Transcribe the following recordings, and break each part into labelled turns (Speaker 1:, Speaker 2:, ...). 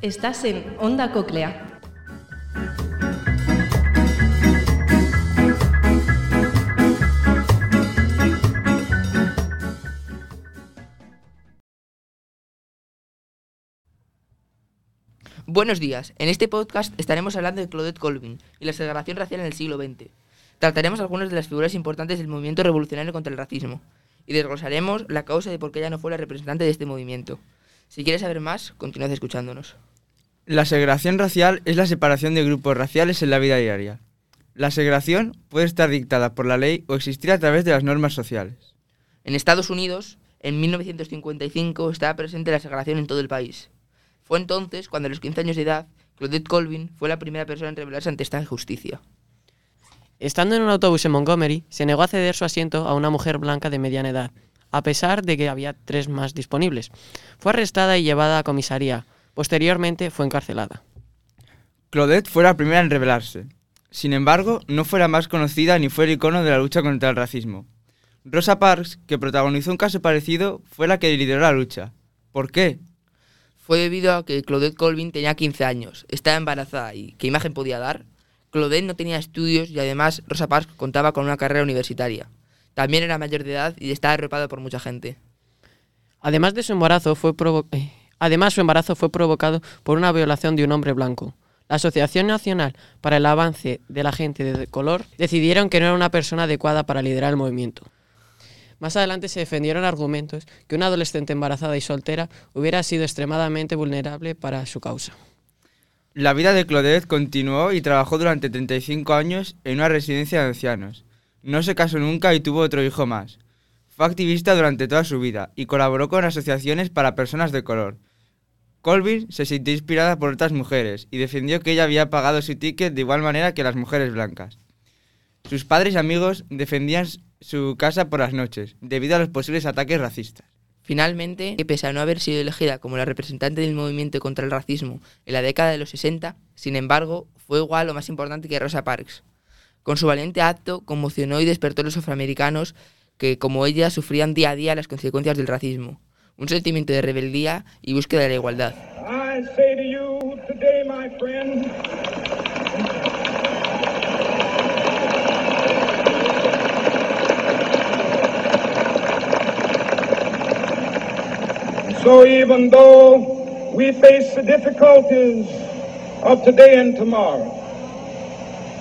Speaker 1: Estás en Onda Coclea.
Speaker 2: Buenos días. En este podcast estaremos hablando de Claudette Colvin y la segregación racial en el siglo XX. Trataremos algunas de las figuras importantes del movimiento revolucionario contra el racismo y desglosaremos la causa de por qué ella no fue la representante de este movimiento. Si quieres saber más, continúa escuchándonos.
Speaker 3: La segregación racial es la separación de grupos raciales en la vida diaria. La segregación puede estar dictada por la ley o existir a través de las normas sociales.
Speaker 2: En Estados Unidos, en 1955, estaba presente la segregación en todo el país. Fue entonces cuando a los 15 años de edad, Claudette Colvin fue la primera persona en rebelarse ante esta injusticia.
Speaker 4: Estando en un autobús en Montgomery, se negó a ceder su asiento a una mujer blanca de mediana edad, a pesar de que había tres más disponibles. Fue arrestada y llevada a comisaría. Posteriormente fue encarcelada.
Speaker 3: Claudette fue la primera en rebelarse. Sin embargo, no fue la más conocida ni fue el icono de la lucha contra el racismo. Rosa Parks, que protagonizó un caso parecido, fue la que lideró la lucha. ¿Por qué?
Speaker 2: Fue debido a que Claudette Colvin tenía 15 años, estaba embarazada y ¿qué imagen podía dar? Claudette no tenía estudios y además Rosa Parks contaba con una carrera universitaria. También era mayor de edad y estaba arropada por mucha gente.
Speaker 4: Además de su embarazo fue eh, Además, su embarazo fue provocado por una violación de un hombre blanco. La Asociación Nacional para el Avance de la Gente de Color decidieron que no era una persona adecuada para liderar el movimiento. Más adelante se defendieron argumentos que una adolescente embarazada y soltera hubiera sido extremadamente vulnerable para su causa.
Speaker 3: La vida de Claudette continuó y trabajó durante 35 años en una residencia de ancianos. No se casó nunca y tuvo otro hijo más. Fue activista durante toda su vida y colaboró con asociaciones para personas de color. Colvin se sintió inspirada por otras mujeres y defendió que ella había pagado su ticket de igual manera que las mujeres blancas. Sus padres y amigos defendían su casa por las noches, debido a los posibles ataques racistas.
Speaker 2: Finalmente, pese a no haber sido elegida como la representante del movimiento contra el racismo en la década de los 60, sin embargo, fue igual o más importante que Rosa Parks. Con su valiente acto, conmocionó y despertó a los afroamericanos que, como ella, sufrían día a día las consecuencias del racismo. Un sentimiento de rebeldía y búsqueda de la igualdad.
Speaker 5: So even though we face the difficulties of today and tomorrow,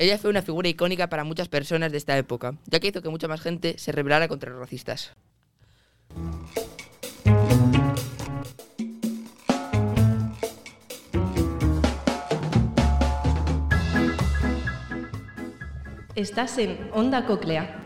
Speaker 2: Ella fue una figura icónica para muchas personas de esta época, ya que hizo que mucha más gente se rebelara contra los racistas.
Speaker 1: Estás en Onda Coclea.